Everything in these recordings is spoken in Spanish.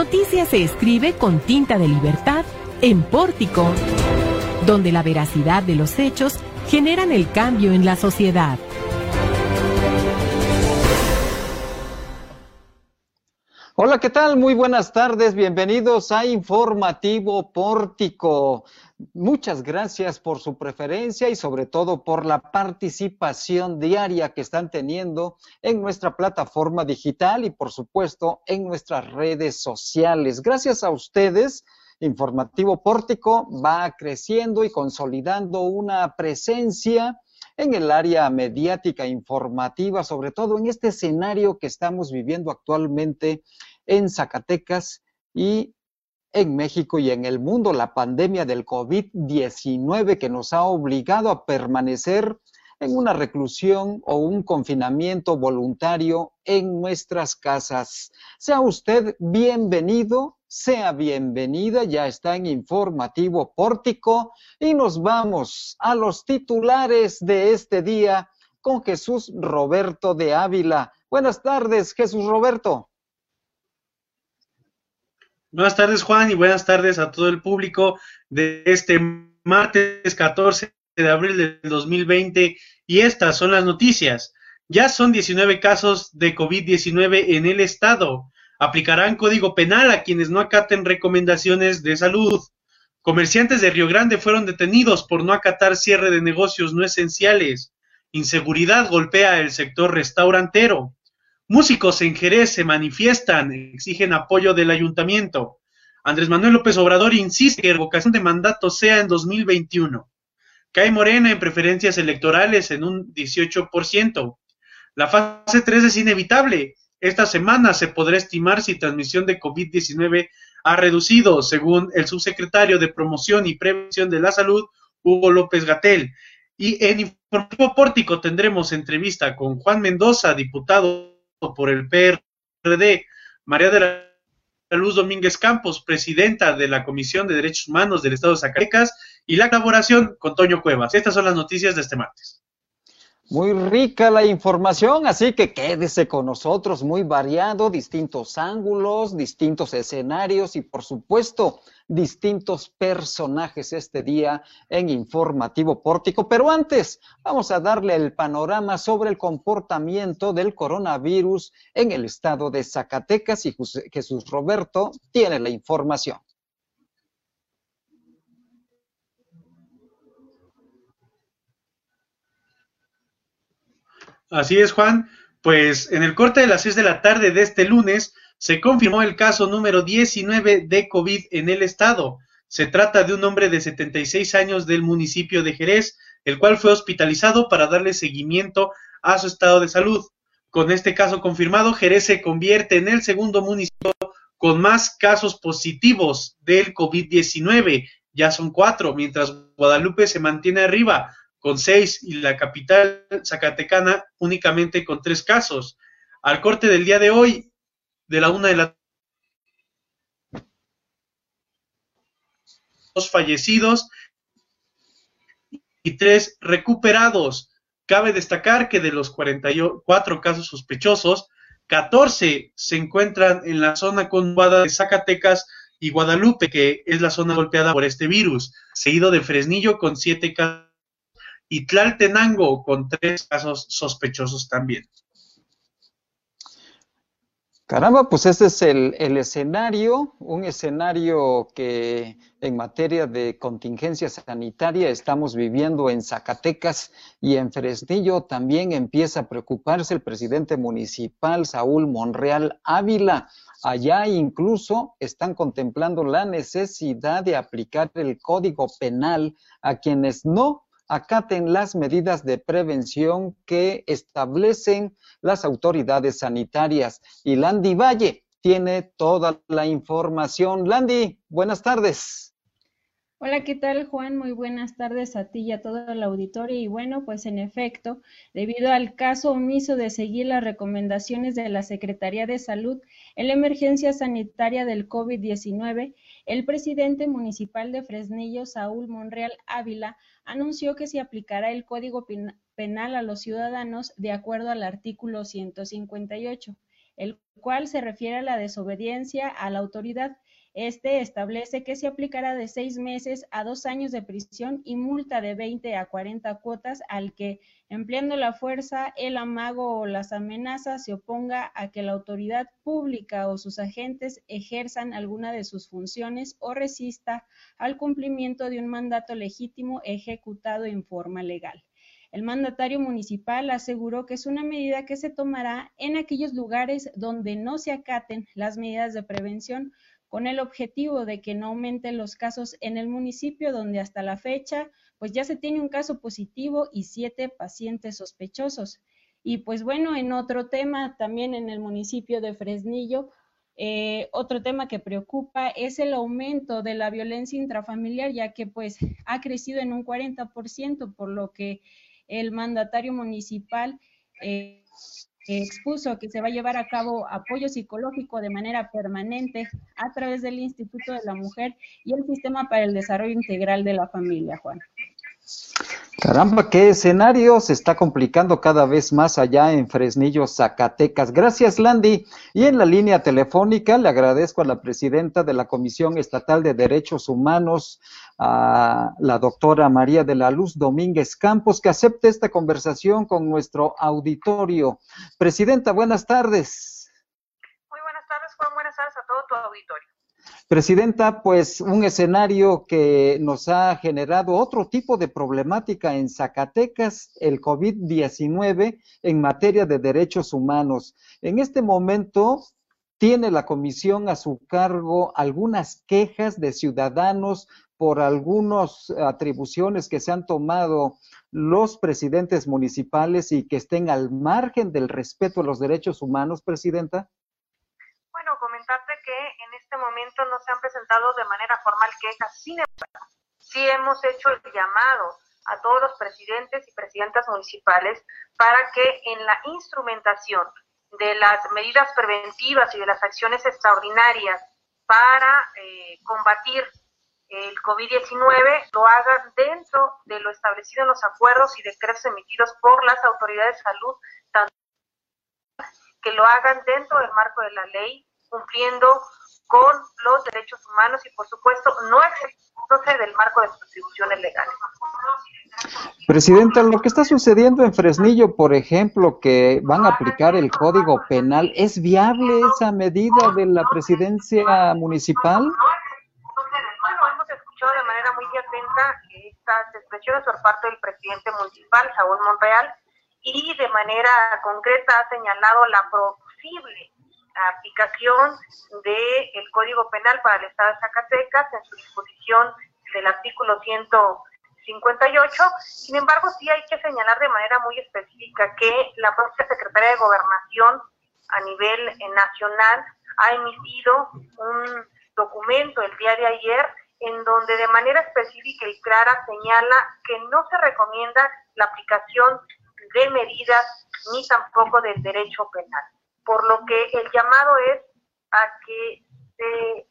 Noticia se escribe con tinta de libertad en Pórtico, donde la veracidad de los hechos generan el cambio en la sociedad. Hola, ¿qué tal? Muy buenas tardes. Bienvenidos a Informativo Pórtico. Muchas gracias por su preferencia y sobre todo por la participación diaria que están teniendo en nuestra plataforma digital y por supuesto en nuestras redes sociales. Gracias a ustedes. Informativo Pórtico va creciendo y consolidando una presencia en el área mediática informativa, sobre todo en este escenario que estamos viviendo actualmente en Zacatecas y en México y en el mundo, la pandemia del COVID-19 que nos ha obligado a permanecer en una reclusión o un confinamiento voluntario en nuestras casas. Sea usted bienvenido, sea bienvenida, ya está en informativo pórtico y nos vamos a los titulares de este día con Jesús Roberto de Ávila. Buenas tardes, Jesús Roberto. Buenas tardes, Juan, y buenas tardes a todo el público de este martes 14 de abril del 2020. Y estas son las noticias. Ya son 19 casos de COVID-19 en el estado. Aplicarán código penal a quienes no acaten recomendaciones de salud. Comerciantes de Río Grande fueron detenidos por no acatar cierre de negocios no esenciales. Inseguridad golpea el sector restaurantero. Músicos en Jerez se manifiestan, exigen apoyo del ayuntamiento. Andrés Manuel López Obrador insiste que la revocación de mandato sea en 2021. Cae Morena en preferencias electorales en un 18%. La fase 3 es inevitable. Esta semana se podrá estimar si transmisión de COVID-19 ha reducido, según el subsecretario de Promoción y Prevención de la Salud, Hugo López Gatel. Y en Informativo Pórtico tendremos entrevista con Juan Mendoza, diputado por el PRD, María de la Luz Domínguez Campos, presidenta de la Comisión de Derechos Humanos del Estado de Zacatecas, y la colaboración con Toño Cuevas. Estas son las noticias de este martes. Muy rica la información, así que quédese con nosotros, muy variado, distintos ángulos, distintos escenarios y por supuesto distintos personajes este día en Informativo Pórtico. Pero antes, vamos a darle el panorama sobre el comportamiento del coronavirus en el estado de Zacatecas y Jesús Roberto tiene la información. Así es, Juan. Pues en el corte de las 6 de la tarde de este lunes se confirmó el caso número 19 de COVID en el estado. Se trata de un hombre de 76 años del municipio de Jerez, el cual fue hospitalizado para darle seguimiento a su estado de salud. Con este caso confirmado, Jerez se convierte en el segundo municipio con más casos positivos del COVID-19. Ya son cuatro, mientras Guadalupe se mantiene arriba con seis y la capital Zacatecana únicamente con tres casos. Al corte del día de hoy, de la una de la dos fallecidos y tres recuperados. Cabe destacar que de los 44 casos sospechosos, 14 se encuentran en la zona conurbada de Zacatecas y Guadalupe, que es la zona golpeada por este virus, seguido de Fresnillo con siete casos y Tlaltenango con tres casos sospechosos también. Caramba, pues ese es el, escenario, un escenario que en materia de contingencia sanitaria estamos viviendo en Zacatecas y en Fresnillo también empieza a preocuparse el presidente municipal Saúl Monreal Ávila. Allá incluso están contemplando la necesidad de aplicar el código penal a quienes no acaten las medidas de prevención que establecen las autoridades sanitarias. Y Landy Valle tiene toda la información. Landy, buenas tardes. Hola, ¿qué tal Juan? Muy buenas tardes a ti y a todo el auditorio. Y bueno, pues en efecto, debido al caso omiso de seguir las recomendaciones de la Secretaría de Salud en la emergencia sanitaria del COVID-19, el presidente municipal de Fresnillo, Saúl Monreal Ávila, anunció que se aplicará el Código Penal a los ciudadanos de acuerdo al artículo 158. el cual se refiere a la desobediencia a la autoridad. Este establece que se aplicará de seis meses a dos años de prisión y multa de 20 a 40 cuotas al que, empleando la fuerza, el amago o las amenazas, se oponga a que la autoridad pública o sus agentes ejerzan alguna de sus funciones o resista al cumplimiento de un mandato legítimo ejecutado en forma legal. El mandatario municipal aseguró que es una medida que se tomará en aquellos lugares donde no se acaten las medidas de prevención con el objetivo de que no aumenten los casos en el municipio donde hasta la fecha pues ya se tiene un caso positivo y siete pacientes sospechosos. Y pues bueno, en otro tema, también en el municipio de Fresnillo, eh, otro tema que preocupa es el aumento de la violencia intrafamiliar, ya que pues ha crecido en un 40%, por lo que el mandatario municipal eh, expuso que se va a llevar a cabo apoyo psicológico de manera permanente a través del Instituto de la Mujer y el Sistema para el Desarrollo Integral de la Familia, Juan. Caramba, qué escenario se está complicando cada vez más allá en Fresnillo, Zacatecas. Gracias, Landy. Y en la línea telefónica le agradezco a la presidenta de la Comisión Estatal de Derechos Humanos, a la doctora María de la Luz Domínguez Campos, que acepte esta conversación con nuestro auditorio. Presidenta, buenas tardes. Muy buenas tardes, Juan. Buenas tardes a todo tu auditorio. Presidenta, pues un escenario que nos ha generado otro tipo de problemática en Zacatecas, el COVID-19 en materia de derechos humanos. En este momento tiene la comisión a su cargo algunas quejas de ciudadanos por algunas atribuciones que se han tomado los presidentes municipales y que estén al margen del respeto a los derechos humanos, Presidenta? Bueno, comentarte que momento no se han presentado de manera formal quejas, sin embargo, sí hemos hecho el llamado a todos los presidentes y presidentas municipales para que en la instrumentación de las medidas preventivas y de las acciones extraordinarias para eh, combatir el COVID-19 lo hagan dentro de lo establecido en los acuerdos y decretos emitidos por las autoridades de salud, tanto que lo hagan dentro del marco de la ley, cumpliendo con los derechos humanos y, por supuesto, no exigiéndose del marco de sus atribuciones legales. Presidenta, lo que está sucediendo en Fresnillo, por ejemplo, que van a aplicar el Código Penal, ¿es viable esa medida de la presidencia municipal? Bueno, hemos escuchado de manera muy atenta estas expresiones por parte del presidente municipal, Saúl Monreal, y de manera concreta ha señalado la posible aplicación del Código Penal para el Estado de Zacatecas en su disposición del artículo 158. Sin embargo, sí hay que señalar de manera muy específica que la propia Secretaría de Gobernación a nivel eh, nacional ha emitido un documento el día de ayer en donde de manera específica y clara señala que no se recomienda la aplicación de medidas ni tampoco del derecho penal por lo que el llamado es a que se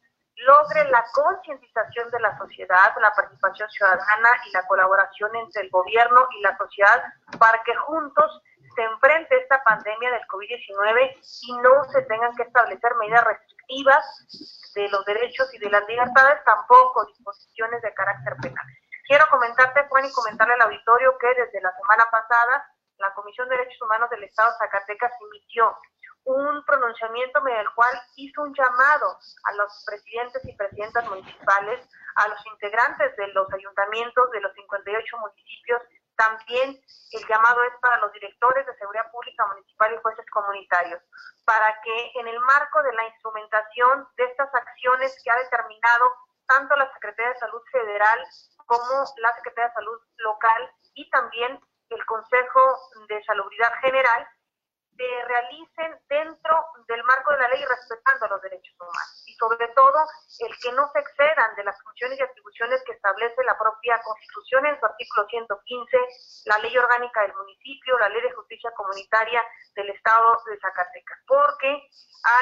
logre la concientización de la sociedad, la participación ciudadana y la colaboración entre el gobierno y la sociedad para que juntos se enfrente esta pandemia del COVID-19 y no se tengan que establecer medidas restrictivas de los derechos y de las libertades, tampoco disposiciones de carácter penal. Quiero comentarte, Juan, y comentarle al auditorio que desde la semana pasada la Comisión de Derechos Humanos del Estado de Zacatecas emitió un pronunciamiento mediante el cual hizo un llamado a los presidentes y presidentas municipales, a los integrantes de los ayuntamientos de los 58 municipios. También el llamado es para los directores de seguridad pública municipal y jueces comunitarios, para que en el marco de la instrumentación de estas acciones que ha determinado tanto la Secretaría de Salud Federal como la Secretaría de Salud Local y también el Consejo de Salubridad General, se realicen dentro del marco de la ley respetando los derechos humanos y sobre todo el que no se excedan de las funciones y atribuciones que establece la propia Constitución en su artículo 115, la ley orgánica del municipio, la ley de justicia comunitaria del Estado de Zacatecas, porque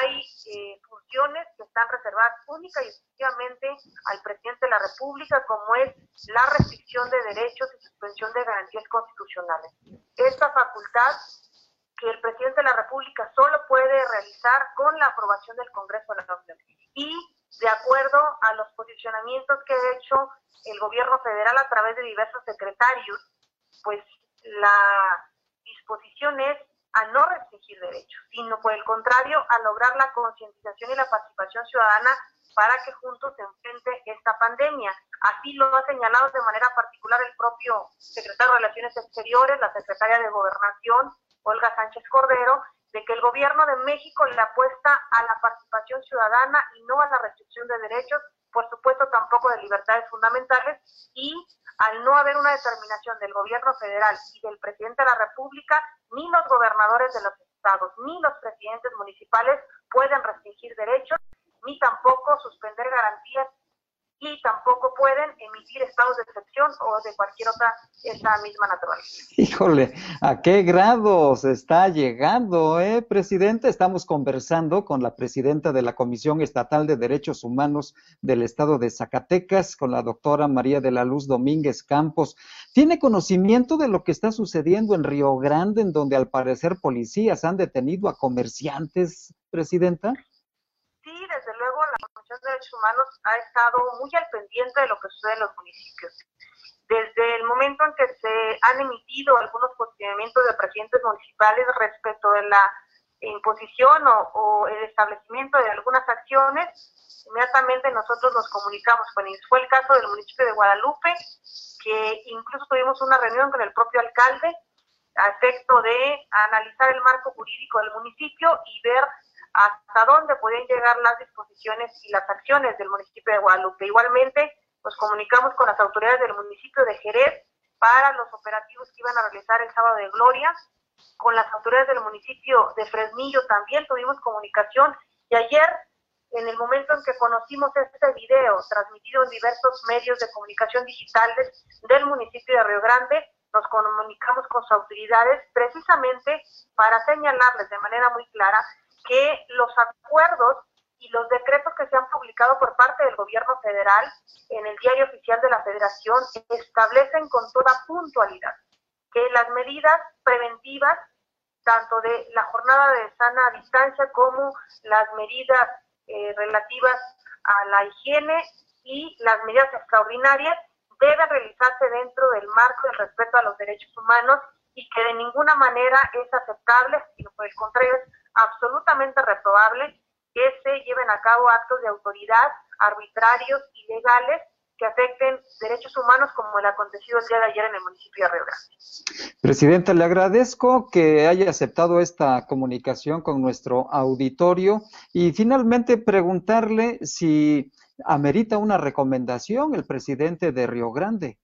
hay eh, funciones que están reservadas única y exclusivamente al presidente de la República, como es la restricción de derechos y suspensión de garantías constitucionales. Esta facultad que el presidente de la República solo puede realizar con la aprobación del Congreso de la Nación. Y de acuerdo a los posicionamientos que ha hecho el gobierno federal a través de diversos secretarios, pues la disposición es a no restringir derechos, sino por el contrario, a lograr la concientización y la participación ciudadana para que juntos se enfrente esta pandemia. Así lo ha señalado de manera particular el propio secretario de Relaciones Exteriores, la secretaria de Gobernación, Olga Sánchez Cordero, de que el gobierno de México le apuesta a la participación ciudadana y no a la restricción de derechos, por supuesto tampoco de libertades fundamentales, y al no haber una determinación del gobierno federal y del presidente de la República, ni los gobernadores de los estados, ni los presidentes municipales pueden restringir derechos, ni tampoco suspender garantías y tampoco pueden emitir estados de excepción o de cualquier otra esa misma naturaleza. Híjole, ¿a qué grado se está llegando, eh, presidente? Estamos conversando con la presidenta de la Comisión Estatal de Derechos Humanos del Estado de Zacatecas, con la doctora María de la Luz Domínguez Campos. ¿Tiene conocimiento de lo que está sucediendo en Río Grande, en donde al parecer policías han detenido a comerciantes, presidenta? De Derechos Humanos ha estado muy al pendiente de lo que sucede en los municipios. Desde el momento en que se han emitido algunos posicionamientos de presidentes municipales respecto de la imposición o, el establecimiento de algunas acciones, inmediatamente nosotros nos comunicamos con ellos. Fue el caso del municipio de Guadalupe, que incluso tuvimos una reunión con el propio alcalde a efecto de analizar el marco jurídico del municipio y ver hasta dónde pueden llegar las disposiciones y las acciones del municipio de Guadalupe. Igualmente, nos comunicamos con las autoridades del municipio de Jerez para los operativos que iban a realizar el sábado de Gloria, con las autoridades del municipio de Fresnillo también tuvimos comunicación y ayer, en el momento en que conocimos este video transmitido en diversos medios de comunicación digitales del municipio de Río Grande, nos comunicamos con sus autoridades precisamente para señalarles de manera muy clara que los acuerdos y los decretos que se han publicado por parte del gobierno federal en el diario oficial de la federación establecen con toda puntualidad que las medidas preventivas, tanto de la jornada de sana distancia como las medidas eh, relativas a la higiene y las medidas extraordinarias, deben realizarse dentro del marco del respeto a los derechos humanos y que de ninguna manera es aceptable, sino por el contrario es absolutamente reprobable que se lleven a cabo actos de autoridad arbitrarios, ilegales, que afecten derechos humanos como el acontecido el día de ayer en el municipio de Río Grande. Presidenta, le agradezco que haya aceptado esta comunicación con nuestro auditorio y finalmente preguntarle si amerita una recomendación el presidente de Río Grande.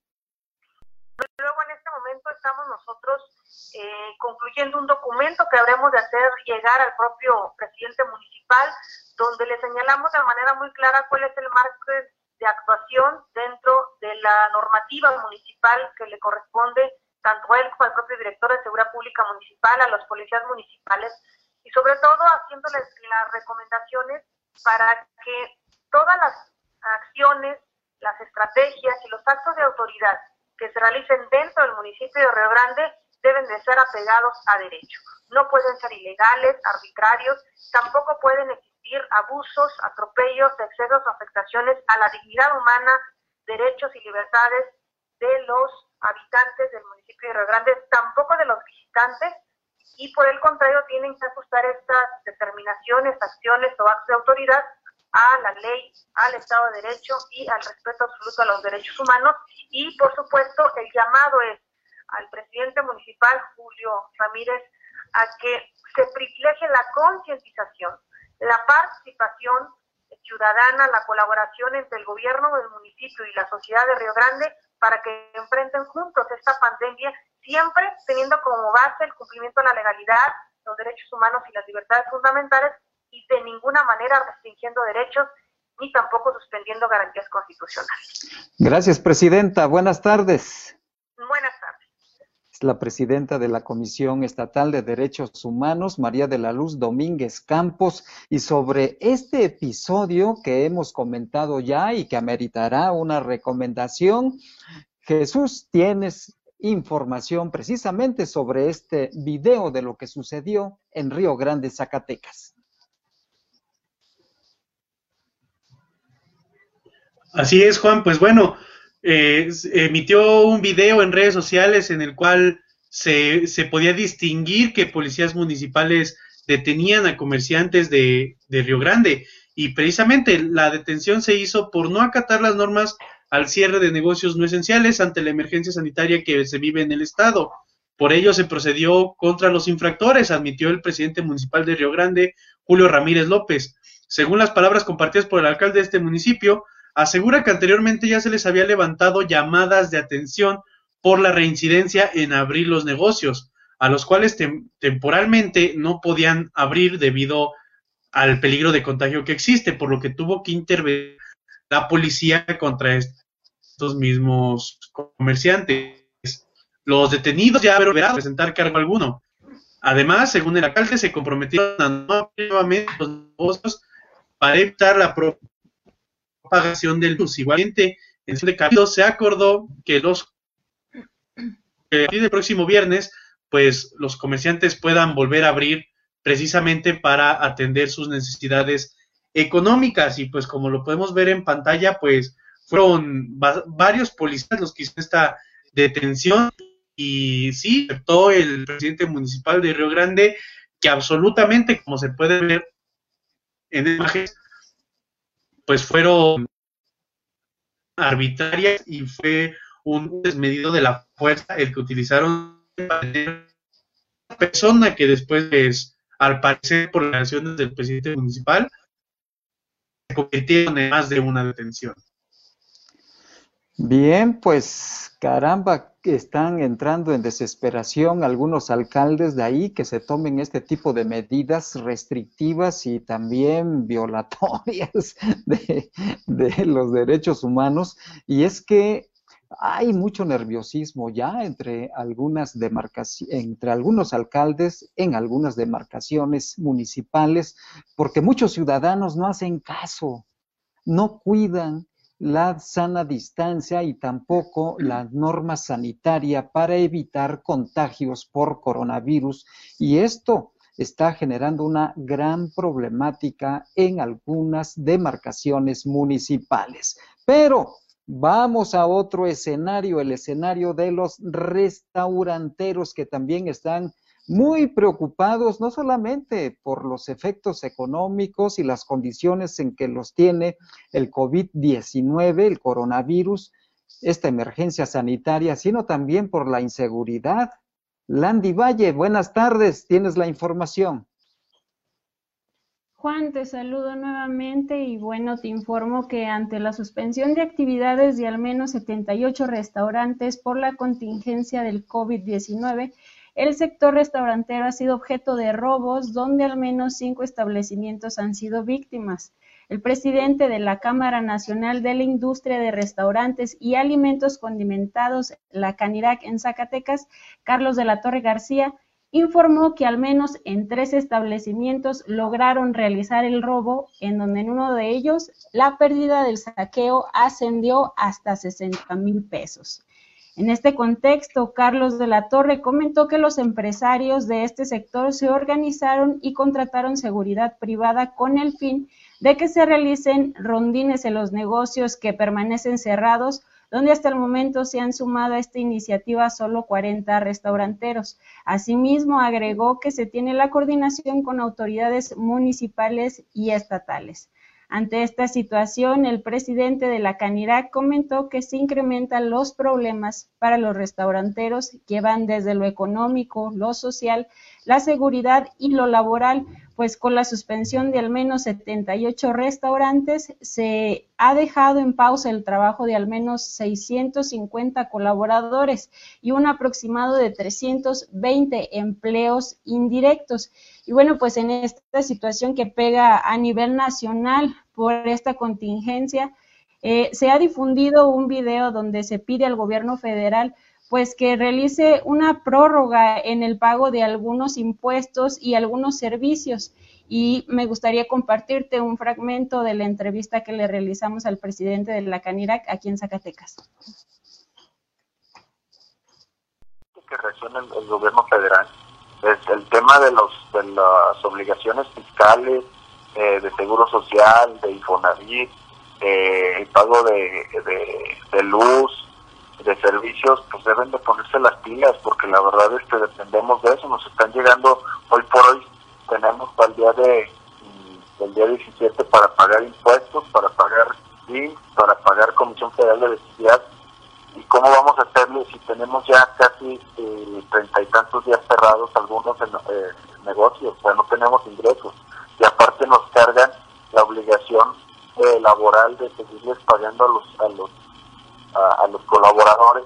Luego en este momento estamos nosotros eh, concluyendo un documento que habremos de hacer llegar al propio presidente municipal, donde le señalamos de manera muy clara cuál es el marco de actuación dentro de la normativa municipal que le corresponde tanto a él como al propio director de Seguridad Pública Municipal, a los policías municipales y sobre todo haciéndoles las recomendaciones para que todas las acciones, las estrategias y los actos de autoridad que se realicen dentro del municipio de Río Grande deben de ser apegados a derecho. No pueden ser ilegales, arbitrarios, tampoco pueden existir abusos, atropellos, excesos o afectaciones a la dignidad humana, derechos y libertades de los habitantes del municipio de Río Grande, tampoco de los visitantes, y por el contrario tienen que ajustar estas determinaciones, acciones o actos de autoridad a la ley, al Estado de Derecho y al respeto absoluto a los derechos humanos. Y por supuesto, el llamado es al presidente municipal, Julio Ramírez, a que se privilegie la concientización, la participación ciudadana, la colaboración entre el gobierno del municipio y la sociedad de Río Grande para que enfrenten juntos esta pandemia, siempre teniendo como base el cumplimiento de la legalidad, los derechos humanos y las libertades fundamentales y de ninguna manera restringiendo derechos ni tampoco suspendiendo garantías constitucionales. Gracias, Presidenta. Buenas tardes. Buenas es la presidenta de la Comisión Estatal de Derechos Humanos, María de la Luz Domínguez Campos, y sobre este episodio que hemos comentado ya y que ameritará una recomendación, Jesús, tienes información precisamente sobre este video de lo que sucedió en Río Grande, Zacatecas. Así es, Juan, pues bueno, eh, emitió un video en redes sociales en el cual se, se, podía distinguir que policías municipales detenían a comerciantes de, de Río Grande y precisamente la detención se hizo por no acatar las normas al cierre de negocios no esenciales ante la emergencia sanitaria que se vive en el estado. Por ello se procedió contra los infractores, admitió el presidente municipal de Río Grande, Julio Ramírez López. Según las palabras compartidas por el alcalde de este municipio, asegura que anteriormente ya se les había levantado llamadas de atención por la reincidencia en abrir los negocios, a los cuales temporalmente no podían abrir debido al peligro de contagio que existe, por lo que tuvo que intervenir la policía contra estos mismos comerciantes. Los detenidos ya habrán a presentar cargo alguno. Además, según el alcalde, se comprometieron a no abrir nuevamente los negocios para evitar la propagación del virus. Igualmente, en el cabildo se acordó que los que a partir próximo viernes, pues los comerciantes puedan volver a abrir precisamente para atender sus necesidades económicas. Y pues como lo podemos ver en pantalla, pues fueron varios policías los que hicieron esta detención y sí, aceptó el presidente municipal de Río Grande que absolutamente, como se puede ver en imágenes, pues fueron arbitrarias y fue un desmedido de la fuerza el que utilizaron una persona que después, pues, al parecer, por las acciones del presidente municipal, se convirtieron en más de una detención. Bien, pues caramba, están entrando en desesperación algunos alcaldes de ahí que se tomen este tipo de medidas restrictivas y también violatorias de, de los derechos humanos. Y es que hay mucho nerviosismo ya entre algunas demarcaciones, entre algunos alcaldes en algunas demarcaciones municipales, porque muchos ciudadanos no hacen caso, no cuidan la sana distancia y tampoco la norma sanitaria para evitar contagios por coronavirus. Y esto está generando una gran problemática en algunas demarcaciones municipales. Pero Vamos a otro escenario, el escenario de los restauranteros que también están muy preocupados, no solamente por los efectos económicos y las condiciones en que los tiene el COVID-19, el coronavirus, esta emergencia sanitaria, sino también por la inseguridad. Landy Valle, buenas tardes, tienes la información. Juan, te saludo nuevamente y bueno, te informo que ante la suspensión de actividades de al menos 78 restaurantes por la contingencia del COVID-19, el sector restaurantero ha sido objeto de robos donde al menos cinco establecimientos han sido víctimas. El presidente de la Cámara Nacional de la Industria de Restaurantes y Alimentos Condimentados, la Canirac en Zacatecas, Carlos de la Torre García, informó que al menos en tres establecimientos lograron realizar el robo, en donde en uno de ellos la pérdida del saqueo ascendió hasta 60 mil pesos. En este contexto, Carlos de la Torre comentó que los empresarios de este sector se organizaron y contrataron seguridad privada con el fin de que se realicen rondines en los negocios que permanecen cerrados donde hasta el momento se han sumado a esta iniciativa solo 40 restauranteros. Asimismo, agregó que se tiene la coordinación con autoridades municipales y estatales. Ante esta situación, el presidente de la Canirac comentó que se incrementan los problemas para los restauranteros que van desde lo económico, lo social, la seguridad y lo laboral, pues con la suspensión de al menos 78 restaurantes se ha dejado en pausa el trabajo de al menos 650 colaboradores y un aproximado de 320 empleos indirectos. Y bueno, pues en esta situación que pega a nivel nacional por esta contingencia, eh, se ha difundido un video donde se pide al gobierno federal pues que realice una prórroga en el pago de algunos impuestos y algunos servicios. Y me gustaría compartirte un fragmento de la entrevista que le realizamos al presidente de la Canirac aquí en Zacatecas. Que reaccione el, gobierno federal el tema de, los, de las obligaciones fiscales, eh, de seguro social, de Infonavit, eh, el pago de, de, luz, de servicios, pues deben de ponerse las pilas, porque la verdad es que dependemos de eso, nos están llegando, hoy por hoy tenemos para el día de el día 17 para pagar impuestos, para pagar IMSS, para pagar Comisión Federal de Electricidad. ¿Y cómo vamos a hacerlo si tenemos ya casi eh, treinta y tantos días cerrados algunos eh, negocios? O sea, no tenemos ingresos. Y aparte nos cargan la obligación eh, laboral de seguirles pagando a los a los a, los colaboradores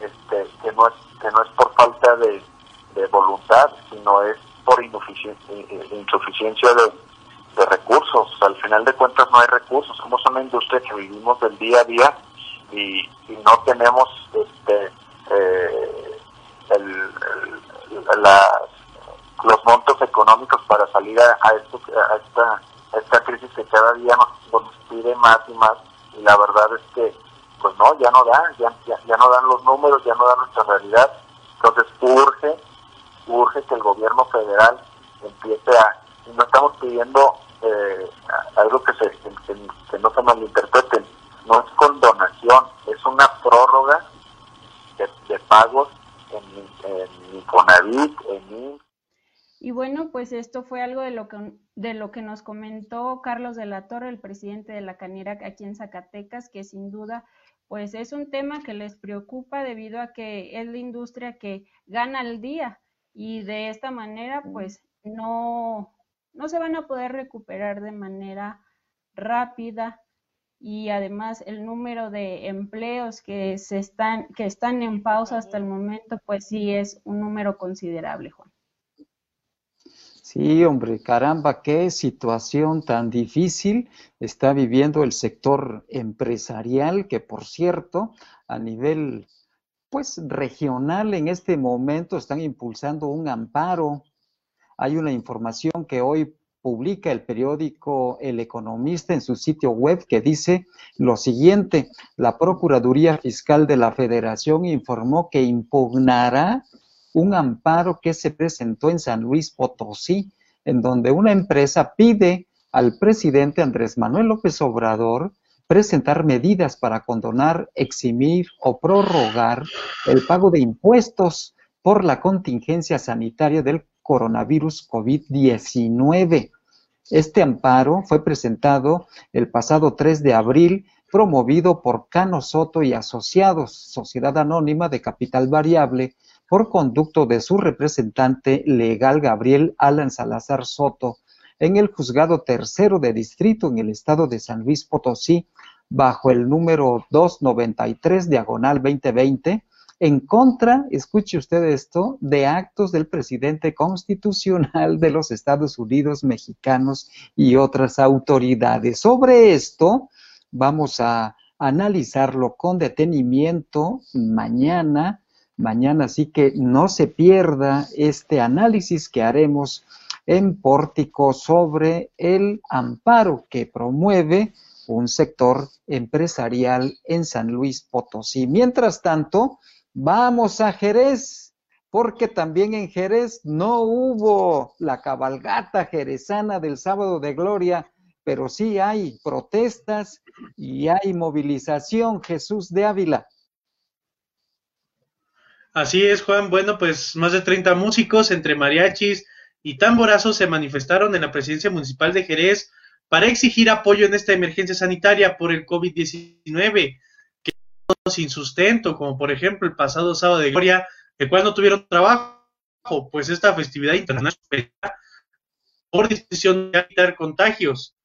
este que no es que no es por falta de, de voluntad sino es por insuficiencia de, de recursos. Al final de cuentas no hay recursos. Somos una industria que vivimos del día a día y, no tenemos este eh, los montos económicos para salir a, esto, a, esta, esta crisis que cada día nos, pide más y más. Y la verdad es que, pues no, ya no dan, ya, ya, no dan los números, ya no dan nuestra realidad. Entonces urge, urge que el gobierno federal empiece a, no estamos pidiendo eh, algo que, se, que, no se malinterpreten, no es con donación, es una prórroga de, pagos en, en Infonavit, en y bueno, pues esto fue algo de lo que de lo que nos comentó Carlos de la Torre, el presidente de la Canirac aquí en Zacatecas, que sin duda pues es un tema que les preocupa debido a que es la industria que gana el día y de esta manera pues no no se van a poder recuperar de manera rápida y además el número de empleos que se están que están en pausa hasta el momento pues sí es un número considerable, Juan. Sí, hombre, caramba, qué situación tan difícil está viviendo el sector empresarial que por cierto, a nivel pues regional en este momento están impulsando un amparo. Hay una información que hoy publica el periódico El Economista en su sitio web que dice lo siguiente, la Procuraduría Fiscal de la Federación informó que impugnará un amparo que se presentó en San Luis Potosí, en donde una empresa pide al presidente Andrés Manuel López Obrador presentar medidas para condonar, eximir o prorrogar el pago de impuestos por la contingencia sanitaria del coronavirus COVID-19. Este amparo fue presentado el pasado 3 de abril, promovido por Cano Soto y Asociados, Sociedad Anónima de Capital Variable, por conducto de su representante legal Gabriel Alan Salazar Soto, en el juzgado tercero de distrito en el estado de San Luis Potosí, bajo el número 293 diagonal 2020, en contra, escuche usted esto, de actos del presidente constitucional de los Estados Unidos mexicanos y otras autoridades. Sobre esto vamos a analizarlo con detenimiento mañana. Mañana así que no se pierda este análisis que haremos en Pórtico sobre el amparo que promueve un sector empresarial en San Luis Potosí. Mientras tanto, Vamos a Jerez, porque también en Jerez no hubo la cabalgata jerezana del sábado de gloria, pero sí hay protestas y hay movilización, Jesús de Ávila. Así es, Juan. Bueno, pues más de 30 músicos entre mariachis y tamborazos se manifestaron en la presidencia municipal de Jerez para exigir apoyo en esta emergencia sanitaria por el COVID-19 sin sustento, como por ejemplo el pasado sábado de Gloria, el cual no tuvieron trabajo, pues esta festividad internacional por decisión de evitar contagios,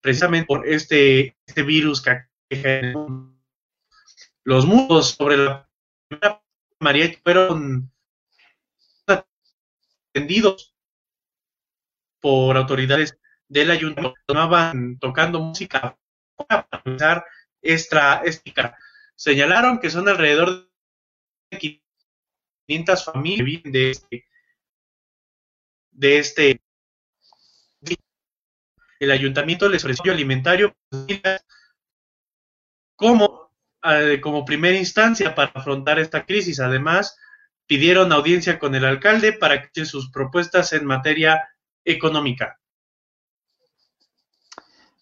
precisamente por este, este virus que los mundos sobre la primera María fueron atendidos por autoridades del ayuntamiento, estaban tocando música para pensar extra, extra señalaron que son alrededor de 500 familias que viven de este, de este el ayuntamiento les ofreció alimentario como, eh, como primera instancia para afrontar esta crisis. Además, pidieron audiencia con el alcalde para que sus propuestas en materia económica.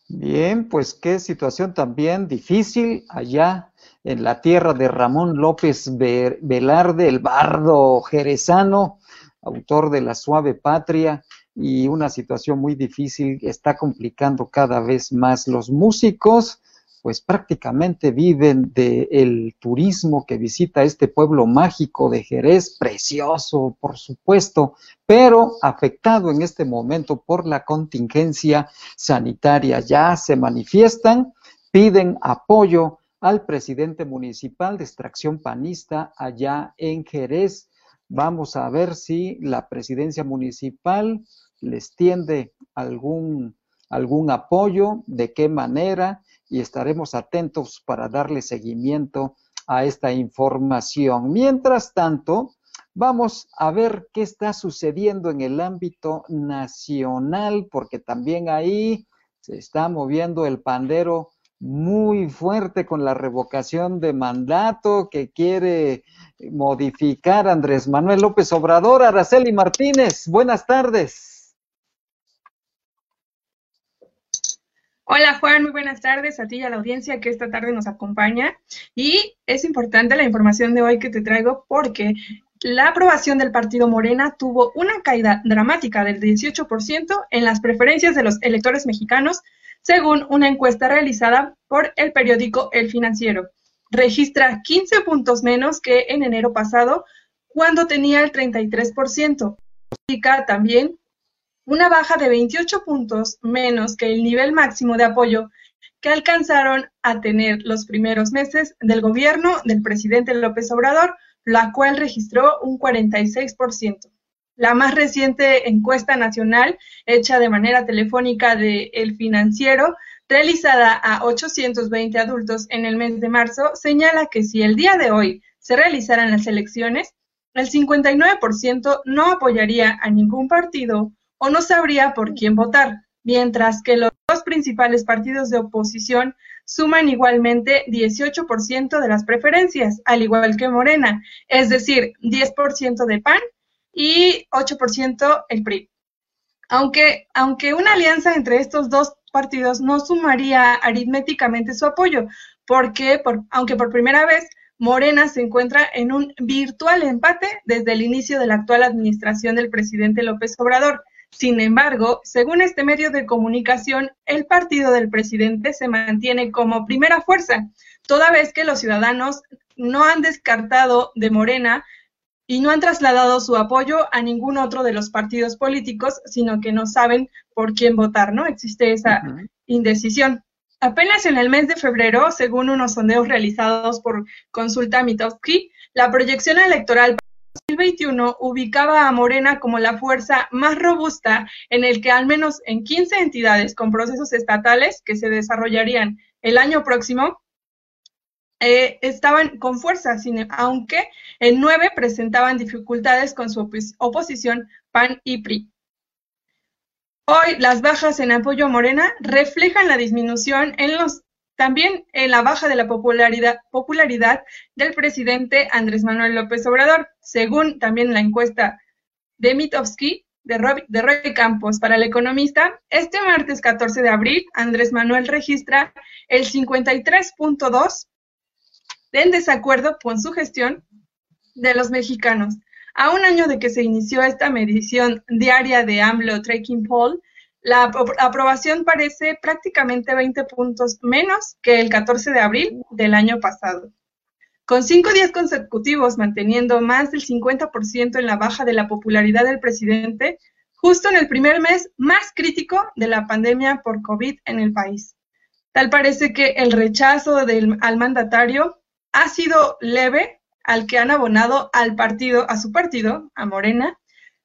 Bien, pues qué situación también difícil allá en la tierra de Ramón López Velarde, el bardo jerezano, autor de La Suave Patria, y una situación muy difícil está complicando cada vez más los músicos pues prácticamente viven del turismo que visita este pueblo mágico de Jerez, precioso, por supuesto, pero afectado en este momento por la contingencia sanitaria. Ya se manifiestan, piden apoyo al presidente municipal de extracción panista allá en Jerez. Vamos a ver si la presidencia municipal les tiende algún, algún apoyo, de qué manera y estaremos atentos para darle seguimiento a esta información. Mientras tanto, vamos a ver qué está sucediendo en el ámbito nacional, porque también ahí se está moviendo el pandero muy fuerte con la revocación de mandato que quiere modificar Andrés Manuel López Obrador. Araceli Martínez, buenas tardes. Hola Juan, muy buenas tardes a ti y a la audiencia que esta tarde nos acompaña. Y es importante la información de hoy que te traigo porque la aprobación del partido Morena tuvo una caída dramática del 18% en las preferencias de los electores mexicanos, según una encuesta realizada por el periódico El Financiero. Registra 15 puntos menos que en enero pasado, cuando tenía el 33%. También una baja de 28 puntos menos que el nivel máximo de apoyo que alcanzaron a tener los primeros meses del gobierno del presidente López Obrador, la cual registró un 46%. La más reciente encuesta nacional, hecha de manera telefónica de El Financiero, realizada a 820 adultos en el mes de marzo, señala que si el día de hoy se realizaran las elecciones, el 59% no apoyaría a ningún partido o no sabría por quién votar, mientras que los dos principales partidos de oposición suman igualmente 18% de las preferencias, al igual que Morena, es decir, 10% de PAN y 8% el PRI. Aunque, aunque una alianza entre estos dos partidos no sumaría aritméticamente su apoyo, porque por, aunque por primera vez Morena se encuentra en un virtual empate desde el inicio de la actual administración del presidente López Obrador, sin embargo, según este medio de comunicación, el partido del presidente se mantiene como primera fuerza, toda vez que los ciudadanos no han descartado de Morena y no han trasladado su apoyo a ningún otro de los partidos políticos, sino que no saben por quién votar, ¿no? Existe esa indecisión. Apenas en el mes de febrero, según unos sondeos realizados por Consulta Mitowski, la proyección electoral 2021 ubicaba a Morena como la fuerza más robusta en el que al menos en 15 entidades con procesos estatales que se desarrollarían el año próximo eh, estaban con fuerza, aunque en nueve presentaban dificultades con su oposición PAN y PRI. Hoy las bajas en apoyo a Morena reflejan la disminución en los también en la baja de la popularidad, del presidente Andrés Manuel López Obrador, según también la encuesta de Mitowski de Roy, Campos para el economista, este martes 14 de abril, Andrés Manuel registra el 53.2 en desacuerdo con su gestión de los mexicanos. A un año de que se inició esta medición diaria de AMLO Tracking Poll, la aprobación parece prácticamente 20 puntos menos que el 14 de abril del año pasado. Con cinco días consecutivos manteniendo más del 50% en la baja de la popularidad del presidente, justo en el primer mes más crítico de la pandemia por COVID en el país. Tal parece que el rechazo del, al mandatario ha sido leve al que han abonado al partido, a su partido, a Morena,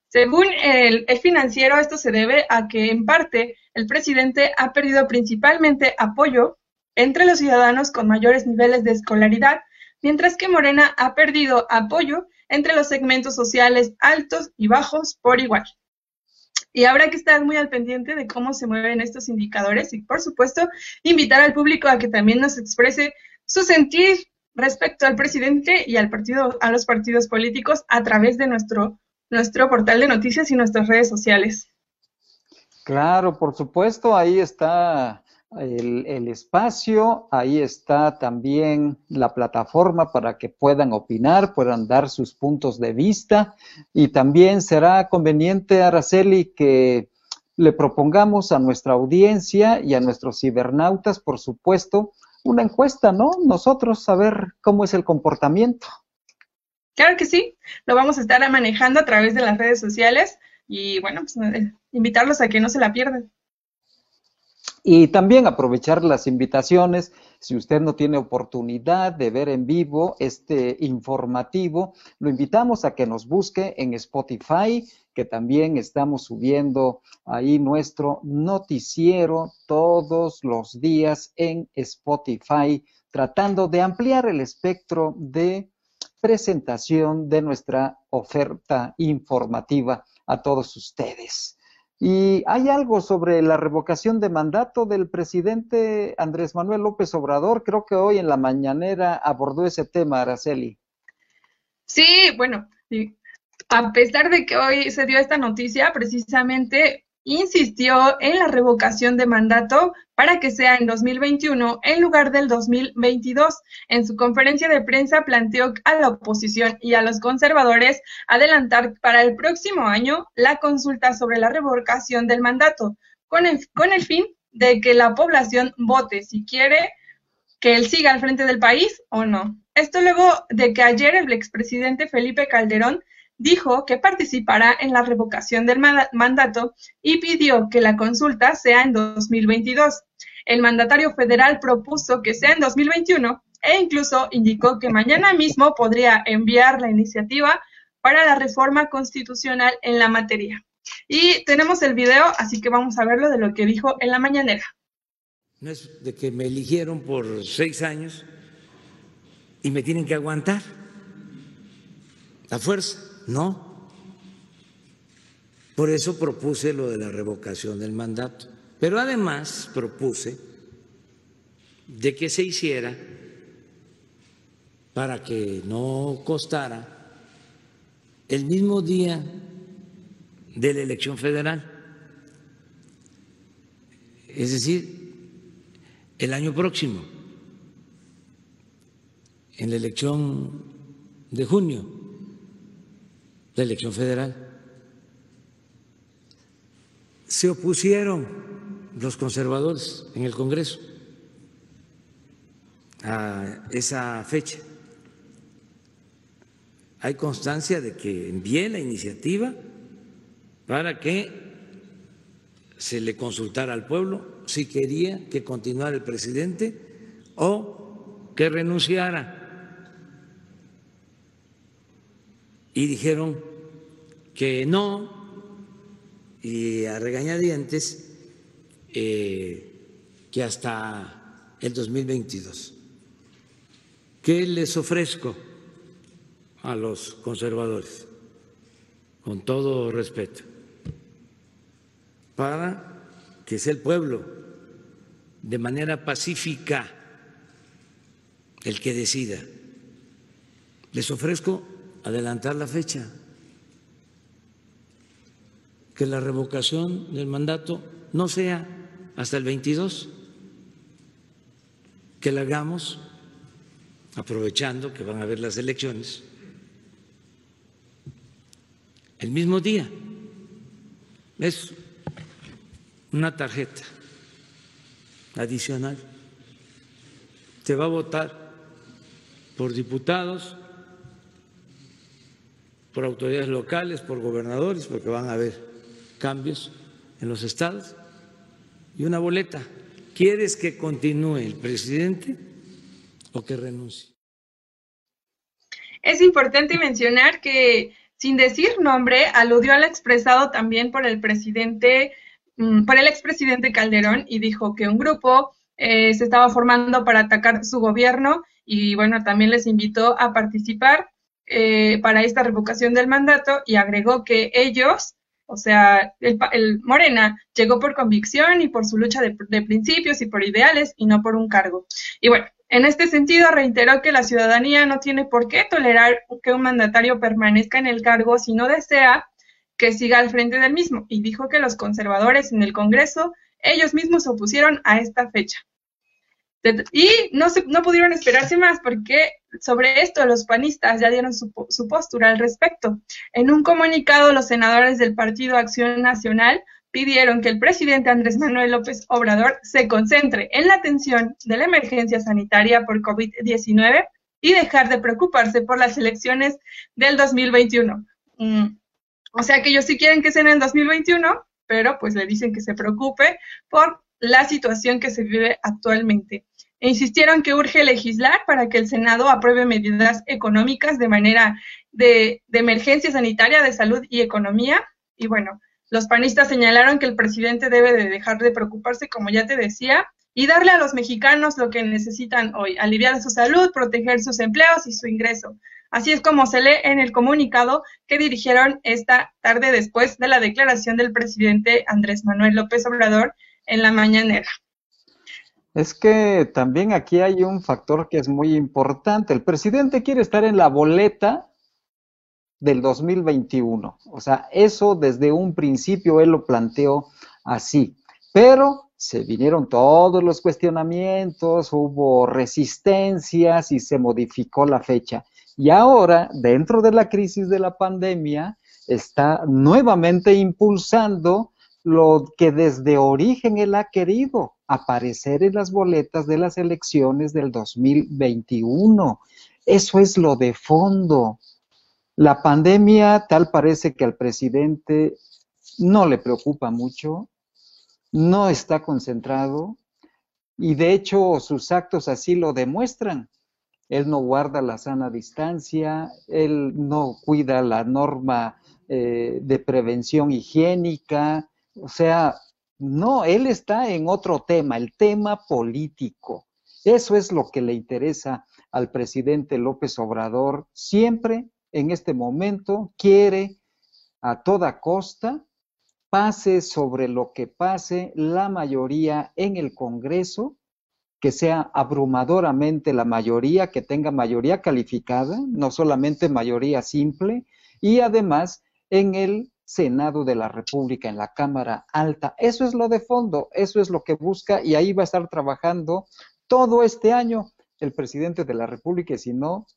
según el, financiero, esto se debe a que, en parte, el presidente ha perdido principalmente apoyo entre los ciudadanos con mayores niveles de escolaridad, mientras que Morena ha perdido apoyo entre los segmentos sociales altos y bajos por igual. Y habrá que estar muy al pendiente de cómo se mueven estos indicadores y, por supuesto, invitar al público a que también nos exprese su sentir respecto al presidente y al partido, a los partidos políticos a través de nuestro nuestro portal de noticias y nuestras redes sociales. Claro, por supuesto, ahí está el, espacio, ahí está también la plataforma para que puedan opinar, puedan dar sus puntos de vista y también será conveniente, Araceli, que le propongamos a nuestra audiencia y a nuestros cibernautas, por supuesto, una encuesta, ¿no? Nosotros saber cómo es el comportamiento. Claro que sí, lo vamos a estar manejando a través de las redes sociales y bueno, pues eh, invitarlos a que no se la pierdan. Y también aprovechar las invitaciones, si usted no tiene oportunidad de ver en vivo este informativo, lo invitamos a que nos busque en Spotify, que también estamos subiendo ahí nuestro noticiero todos los días en Spotify, tratando de ampliar el espectro de presentación de nuestra oferta informativa a todos ustedes. Y hay algo sobre la revocación de mandato del presidente Andrés Manuel López Obrador. Creo que hoy en la mañanera abordó ese tema, Araceli. Sí, bueno, a pesar de que hoy se dio esta noticia, precisamente insistió en la revocación de mandato para que sea en 2021 en lugar del 2022. En su conferencia de prensa planteó a la oposición y a los conservadores adelantar para el próximo año la consulta sobre la revocación del mandato, con el, con el fin de que la población vote si quiere que él siga al frente del país o no. Esto luego de que ayer el expresidente Felipe Calderón dijo que participará en la revocación del mandato y pidió que la consulta sea en 2022. El mandatario federal propuso que sea en 2021 e incluso indicó que mañana mismo podría enviar la iniciativa para la reforma constitucional en la materia. Y tenemos el video, así que vamos a verlo de lo que dijo en la mañanera. No es de que me eligieron por seis años y me tienen que aguantar a fuerza. No. Por eso propuse lo de la revocación del mandato. Pero además propuse de que se hiciera para que no costara el mismo día de la elección federal. Es decir, el año próximo, en la elección de junio la elección federal. Se opusieron los conservadores en el Congreso a esa fecha. Hay constancia de que envié la iniciativa para que se le consultara al pueblo si quería que continuara el presidente o que renunciara. Y dijeron que no, y a regañadientes, eh, que hasta el 2022. ¿Qué les ofrezco a los conservadores? Con todo respeto, para que sea el pueblo de manera pacífica el que decida. Les ofrezco adelantar la fecha que la revocación del mandato no sea hasta el 22, que la hagamos aprovechando que van a haber las elecciones el mismo día. Es una tarjeta adicional. Se va a votar por diputados, por autoridades locales, por gobernadores, porque van a haber cambios en los estados y una boleta. ¿Quieres que continúe el presidente o que renuncie? Es importante mencionar que, sin decir nombre, aludió al expresado también por el presidente, mm, por el expresidente Calderón y dijo que un grupo eh, se estaba formando para atacar su gobierno y bueno, también les invitó a participar eh, para esta revocación del mandato y agregó que ellos o sea, el, Morena llegó por convicción y por su lucha de, principios y por ideales y no por un cargo. Y bueno, en este sentido reiteró que la ciudadanía no tiene por qué tolerar que un mandatario permanezca en el cargo si no desea que siga al frente del mismo y dijo que los conservadores en el Congreso ellos mismos se opusieron a esta fecha. Y no, se, no pudieron esperarse más porque sobre esto los panistas ya dieron su, postura al respecto. En un comunicado, los senadores del Partido Acción Nacional pidieron que el presidente Andrés Manuel López Obrador se concentre en la atención de la emergencia sanitaria por COVID-19 y dejar de preocuparse por las elecciones del 2021. Mm, o sea que ellos sí quieren que sea en el 2021, pero pues le dicen que se preocupe por la situación que se vive actualmente. E insistieron que urge legislar para que el Senado apruebe medidas económicas de manera de, de emergencia sanitaria, de salud y economía. Y bueno, los panistas señalaron que el presidente debe de dejar de preocuparse, como ya te decía, y darle a los mexicanos lo que necesitan hoy, aliviar su salud, proteger sus empleos y su ingreso. Así es como se lee en el comunicado que dirigieron esta tarde después de la declaración del presidente Andrés Manuel López Obrador en la mañanera. Es que también aquí hay un factor que es muy importante. El presidente quiere estar en la boleta del 2021. O sea, eso desde un principio él lo planteó así. Pero se vinieron todos los cuestionamientos, hubo resistencias y se modificó la fecha. Y ahora, dentro de la crisis de la pandemia, está nuevamente impulsando lo que desde origen él ha querido, aparecer en las boletas de las elecciones del 2021. Eso es lo de fondo. La pandemia tal parece que al presidente no le preocupa mucho, no está concentrado y de hecho sus actos así lo demuestran. Él no guarda la sana distancia, él no cuida la norma eh, de prevención higiénica, o sea, no, él está en otro tema, el tema político. Eso es lo que le interesa al presidente López Obrador siempre en este momento quiere a toda costa, pase sobre lo que pase la mayoría en el Congreso, que sea abrumadoramente la mayoría, que tenga mayoría calificada, no solamente mayoría simple, y además en el Senado de la República, en la Cámara Alta. Eso es lo de fondo, eso es lo que busca y ahí va a estar trabajando todo este año el presidente de la República, y si no,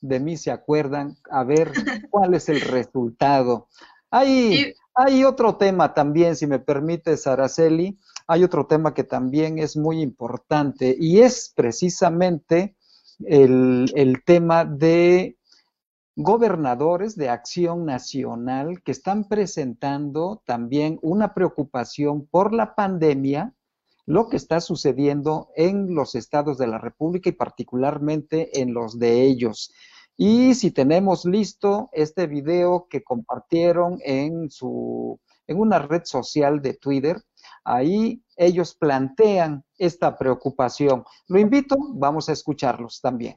de mí se acuerdan, a ver cuál es el resultado. Hay, hay otro tema también, si me permite, Araceli, hay otro tema que también es muy importante y es precisamente el, el tema de gobernadores de acción nacional que están presentando también una preocupación por la pandemia lo que está sucediendo en los estados de la República y particularmente en los de ellos. Y si tenemos listo este video que compartieron en su en una red social de Twitter, ahí ellos plantean esta preocupación. Lo invito, vamos a escucharlos también.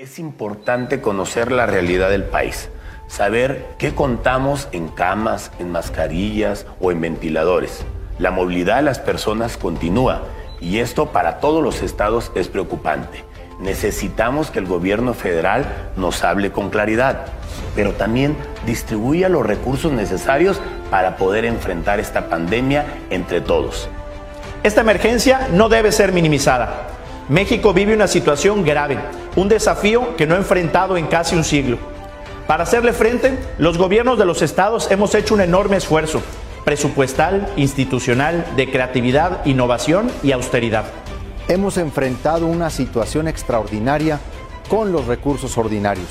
Es importante conocer la realidad del país, saber qué contamos en camas, en mascarillas o en ventiladores la movilidad de las personas continúa y esto para todos los estados es preocupante. Necesitamos que el gobierno federal nos hable con claridad, pero también distribuya los recursos necesarios para poder enfrentar esta pandemia entre todos. Esta emergencia no debe ser minimizada. México vive una situación grave, un desafío que no ha enfrentado en casi un siglo. Para hacerle frente, los gobiernos de los estados hemos hecho un enorme esfuerzo presupuestal, institucional, de creatividad, innovación y austeridad. Hemos enfrentado una situación extraordinaria con los recursos ordinarios.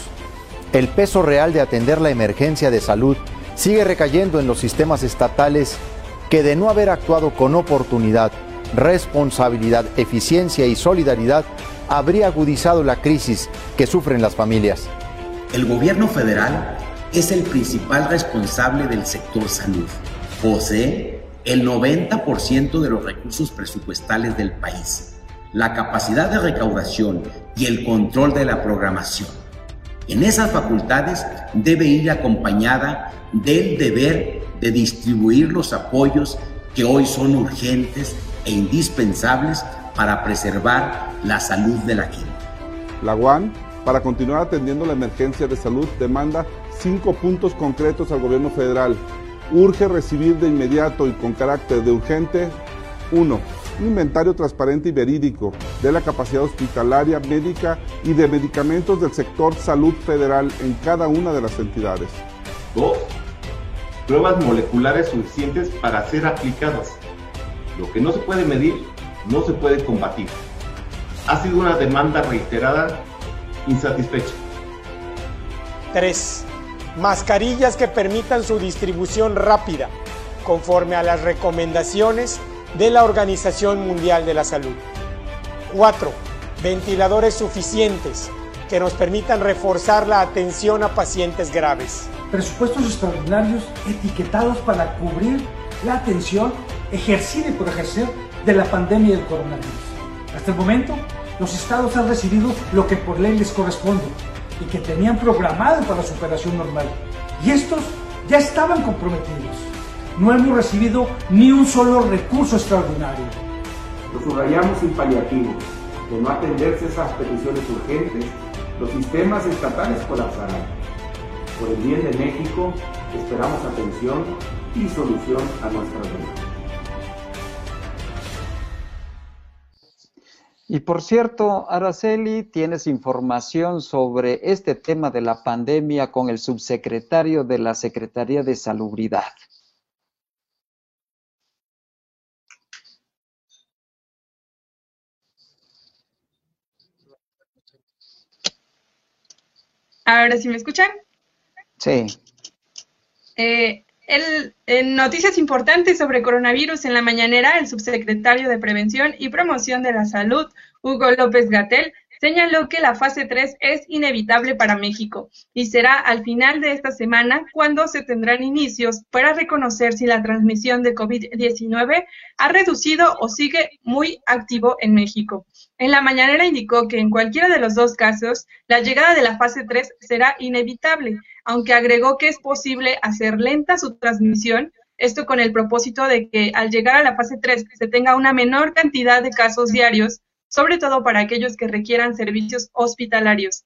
El peso real de atender la emergencia de salud sigue recayendo en los sistemas estatales que de no haber actuado con oportunidad, responsabilidad, eficiencia y solidaridad, habría agudizado la crisis que sufren las familias. El gobierno federal es el principal responsable del sector salud posee el 90% de los recursos presupuestales del país, la capacidad de recaudación y el control de la programación. En esas facultades debe ir acompañada del deber de distribuir los apoyos que hoy son urgentes e indispensables para preservar la salud de la gente. La UAN, para continuar atendiendo la emergencia de salud, demanda cinco puntos concretos al gobierno federal urge recibir de inmediato y con carácter de urgente 1. Un inventario transparente y verídico de la capacidad hospitalaria, médica y de medicamentos del sector salud federal en cada una de las entidades. 2. Pruebas moleculares suficientes para ser aplicadas. Lo que no se puede medir, no se puede combatir. Ha sido una demanda reiterada, insatisfecha. 3. Mascarillas que permitan su distribución rápida, conforme a las recomendaciones de la Organización Mundial de la Salud. 4. Ventiladores suficientes que nos permitan reforzar la atención a pacientes graves. Presupuestos extraordinarios etiquetados para cubrir la atención ejercida y por ejercer de la pandemia del coronavirus. Hasta el momento, los estados han recibido lo que por ley les corresponde y que tenían programado para su operación normal. Y estos ya estaban comprometidos. No hemos recibido ni un solo recurso extraordinario. Lo subrayamos sin paliativos. De no atenderse esas peticiones urgentes, los sistemas estatales colapsarán. Por el bien de México, esperamos atención y solución a nuestras demandas. Y por cierto, Araceli, tienes información sobre este tema de la pandemia con el subsecretario de la Secretaría de Salubridad. Ahora sí me escuchan. Sí. Eh, el, en noticias importantes sobre coronavirus en la mañanera, el subsecretario de Prevención y Promoción de la Salud, Hugo López Gatel, señaló que la fase 3 es inevitable para México y será al final de esta semana cuando se tendrán inicios para reconocer si la transmisión de COVID-19 ha reducido o sigue muy activo en México. En la mañanera indicó que en cualquiera de los dos casos, la llegada de la fase 3 será inevitable, aunque agregó que es posible hacer lenta su transmisión, esto con el propósito de que al llegar a la fase 3 se tenga una menor cantidad de casos diarios, sobre todo para aquellos que requieran servicios hospitalarios.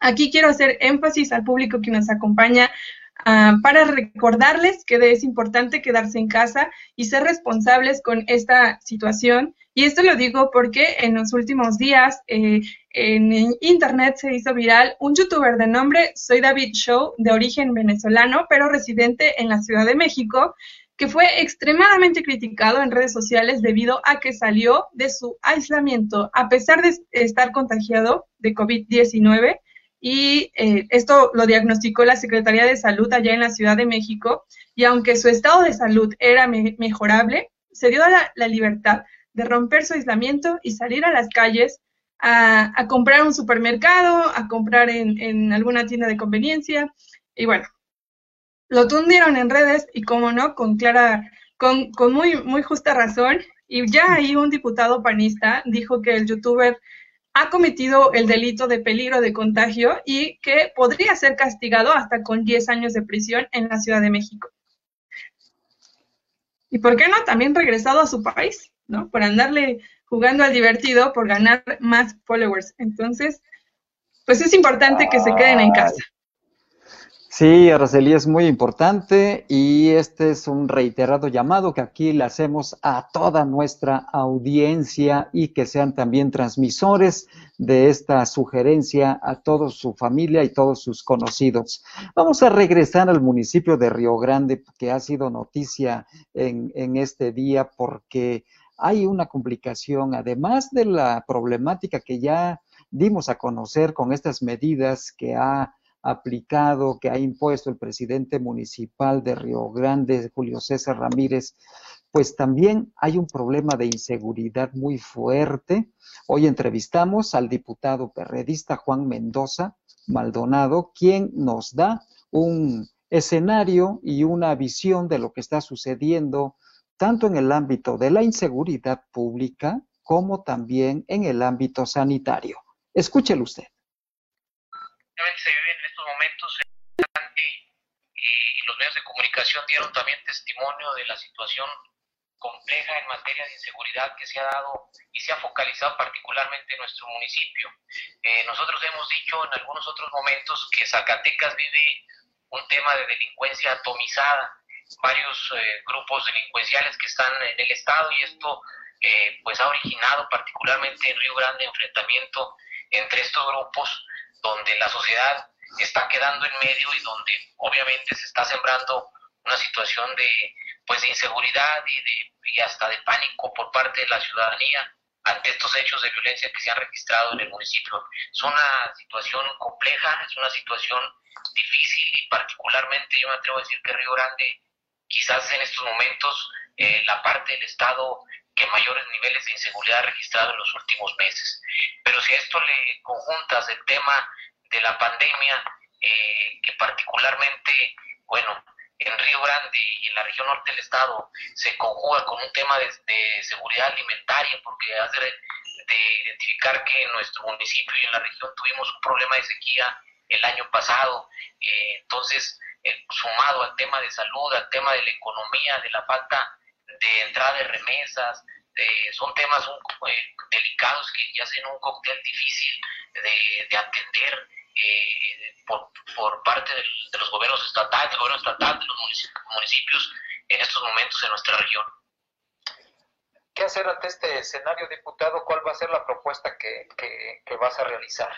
Aquí quiero hacer énfasis al público que nos acompaña uh, para recordarles que es importante quedarse en casa y ser responsables con esta situación y esto lo digo porque en los últimos días eh, en internet se hizo viral un youtuber de nombre Soy David Show, de origen venezolano, pero residente en la Ciudad de México, que fue extremadamente criticado en redes sociales debido a que salió de su aislamiento a pesar de estar contagiado de COVID-19 y eh, esto lo diagnosticó la Secretaría de Salud allá en la Ciudad de México y aunque su estado de salud era me mejorable, se dio la, la libertad de romper su aislamiento y salir a las calles a, comprar un supermercado, a comprar en, alguna tienda de conveniencia. Y bueno, lo tundieron en redes y como no, con clara, con, con muy, muy justa razón. Y ya ahí un diputado panista dijo que el youtuber ha cometido el delito de peligro de contagio y que podría ser castigado hasta con 10 años de prisión en la Ciudad de México. ¿Y por qué no? También regresado a su país. ¿no? Por andarle jugando al divertido, por ganar más followers. Entonces, pues es importante que se queden en casa. Sí, Araceli, es muy importante y este es un reiterado llamado que aquí le hacemos a toda nuestra audiencia y que sean también transmisores de esta sugerencia a toda su familia y todos sus conocidos. Vamos a regresar al municipio de Río Grande, que ha sido noticia en, en este día porque hay una complicación, además de la problemática que ya dimos a conocer con estas medidas que ha aplicado, que ha impuesto el presidente municipal de Río Grande, Julio César Ramírez, pues también hay un problema de inseguridad muy fuerte. Hoy entrevistamos al diputado perredista Juan Mendoza Maldonado, quien nos da un escenario y una visión de lo que está sucediendo tanto en el ámbito de la inseguridad pública como también en el ámbito sanitario. Escúchelo usted en estos momentos y los medios de comunicación dieron también testimonio de la situación compleja en materia de inseguridad que se ha dado y se ha focalizado particularmente en nuestro municipio. Eh, nosotros hemos dicho en algunos otros momentos que Zacatecas vive un tema de delincuencia atomizada varios eh, grupos delincuenciales que están en el estado y esto eh, pues ha originado particularmente en Río Grande enfrentamiento entre estos grupos donde la sociedad está quedando en medio y donde obviamente se está sembrando una situación de pues de inseguridad y de y hasta de pánico por parte de la ciudadanía ante estos hechos de violencia que se han registrado en el municipio. Es una situación compleja, es una situación difícil y particularmente yo me atrevo a decir que Río Grande quizás en estos momentos eh, la parte del Estado que mayores niveles de inseguridad ha registrado en los últimos meses. Pero si a esto le conjuntas el tema de la pandemia, eh, que particularmente, bueno, en Río Grande y en la región norte del estado se conjuga con un tema de, seguridad alimentaria, porque hace de, identificar que en nuestro municipio y en la región tuvimos un problema de sequía el año pasado. Eh, entonces, eh, sumado al tema de salud, al tema de la economía, de la falta de entrada de remesas, son temas delicados que ya hacen un cóctel difícil de, atender eh, por, por, parte de los gobiernos estatales, del gobierno estatal, de los municipios en estos momentos en nuestra región. ¿Qué hacer ante este escenario, diputado? ¿Cuál va a ser la propuesta que, que, vas a realizar?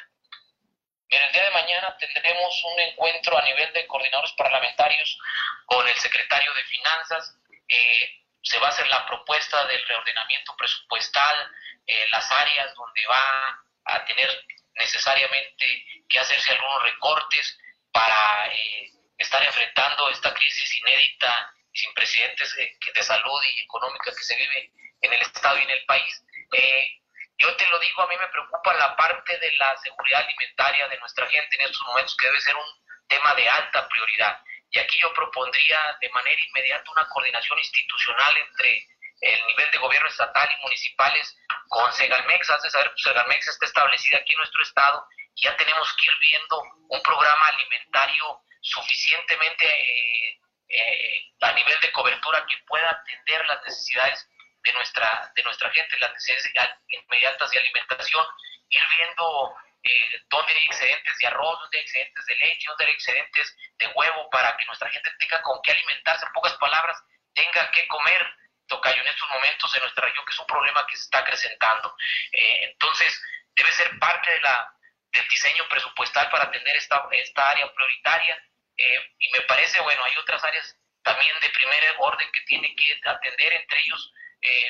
En el día de mañana tendremos un encuentro a nivel de coordinadores parlamentarios con el secretario de Finanzas. Eh, se va a hacer la propuesta del reordenamiento presupuestal, eh, las áreas donde va a tener necesariamente que hacerse algunos recortes para eh, estar enfrentando esta crisis inédita y sin precedentes de, salud y económica que se vive en el Estado y en el país. Eh, yo te lo digo, a mí me preocupa la parte de la seguridad alimentaria de nuestra gente en estos momentos, que debe ser un tema de alta prioridad. Y aquí yo propondría de manera inmediata una coordinación institucional entre el nivel de gobierno estatal y municipales con Segalmex. Has de saber Segalmex está establecida aquí en nuestro estado y ya tenemos que ir viendo un programa alimentario suficientemente eh, eh, a nivel de cobertura que pueda atender las necesidades de nuestra, de nuestra gente, las necesidades inmediatas de alimentación, ir viendo eh, dónde hay excedentes de arroz, dónde hay excedentes de leche, dónde hay excedentes de huevo, para que nuestra gente tenga con qué alimentarse, en pocas palabras, tenga que comer tocayo en estos momentos en nuestra región, que es un problema que se está acrecentando. Eh, entonces, debe ser parte de la, del diseño presupuestal para atender esta, esta área prioritaria. Eh, y me parece, bueno, hay otras áreas también de primer orden que tiene que atender, entre ellos, eh,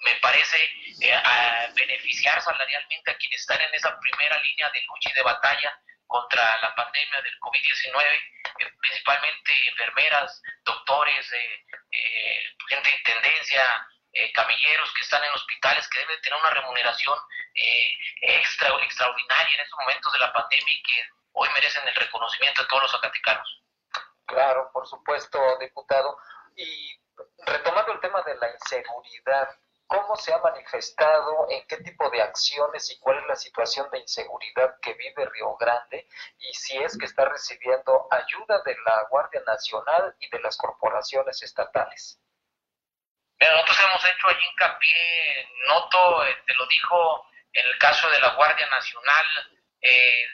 me parece beneficiar salarialmente a quienes están en esa primera línea de lucha y de batalla contra la pandemia del COVID-19, eh, principalmente enfermeras, doctores, eh, eh, gente de intendencia, camilleros que están en hospitales que deben tener una remuneración extra, extraordinaria en estos momentos de la pandemia y que hoy merecen el reconocimiento de todos los zacatecanos. Claro, por supuesto, diputado. Y retomando el tema de la inseguridad, cómo se ha manifestado, en qué tipo de acciones y cuál es la situación de inseguridad que vive Río Grande y si es que está recibiendo ayuda de la Guardia Nacional y de las corporaciones estatales. nosotros hemos hecho allí hincapié, noto, eh, te lo dijo en el caso de la Guardia Nacional, eh,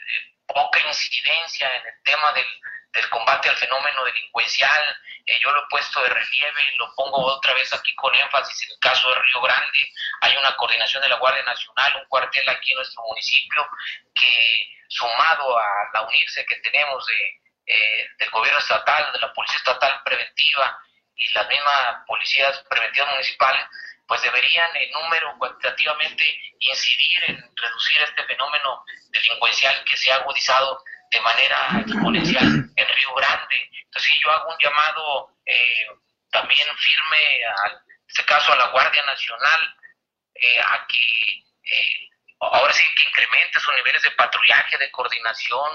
poca incidencia en el tema del, del combate al fenómeno delincuencial. Eh, yo lo he puesto de relieve, lo pongo otra vez aquí con énfasis en el caso de Río Grande. Hay una coordinación de la Guardia Nacional, un cuartel aquí en nuestro municipio que sumado a la unirse que tenemos de, eh, del gobierno estatal, de la Policía Estatal Preventiva y las mismas policías preventivas municipales, pues deberían en número cuantitativamente incidir en reducir este fenómeno delincuencial que se ha agudizado de manera exponencial en Río Grande. Entonces, yo hago un llamado eh, también firme, en este caso a la Guardia Nacional, eh, a que eh, ahora sí que incremente sus niveles de patrullaje, de coordinación,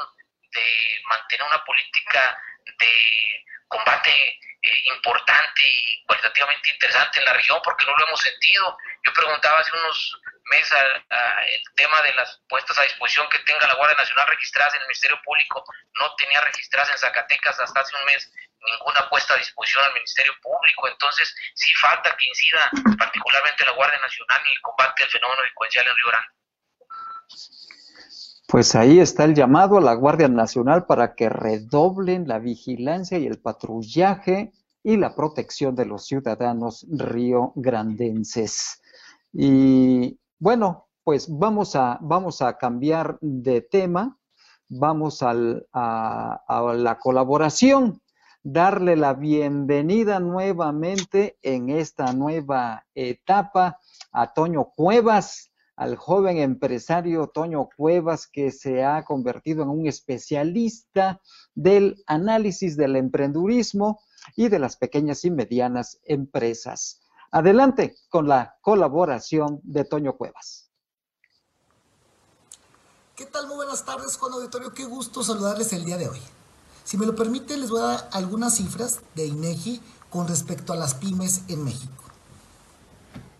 de mantener una política de combate importante y cualitativamente interesante en la región, porque no lo hemos sentido. Yo preguntaba hace unos mesa el tema de las puestas a disposición que tenga la Guardia Nacional registradas en el Ministerio Público. No tenía registradas en Zacatecas hasta hace un mes ninguna puesta a disposición al Ministerio Público. Entonces, sí falta que incida particularmente la Guardia Nacional en el combate al fenómeno delincuencial en Río Grande. Pues ahí está el llamado a la Guardia Nacional para que redoblen la vigilancia y el patrullaje y la protección de los ciudadanos riograndenses. Y bueno, pues vamos a, vamos a cambiar de tema, vamos a, a la colaboración, darle la bienvenida nuevamente en esta nueva etapa a Toño Cuevas, al joven empresario Toño Cuevas, que se ha convertido en un especialista del análisis del emprendurismo y de las pequeñas y medianas empresas. Adelante con la colaboración de Toño Cuevas. ¿Qué tal? Muy buenas tardes, Juan Auditorio. Qué gusto saludarles el día de hoy. Si me lo permite, les voy a dar algunas cifras de INEGI con respecto a las pymes en México.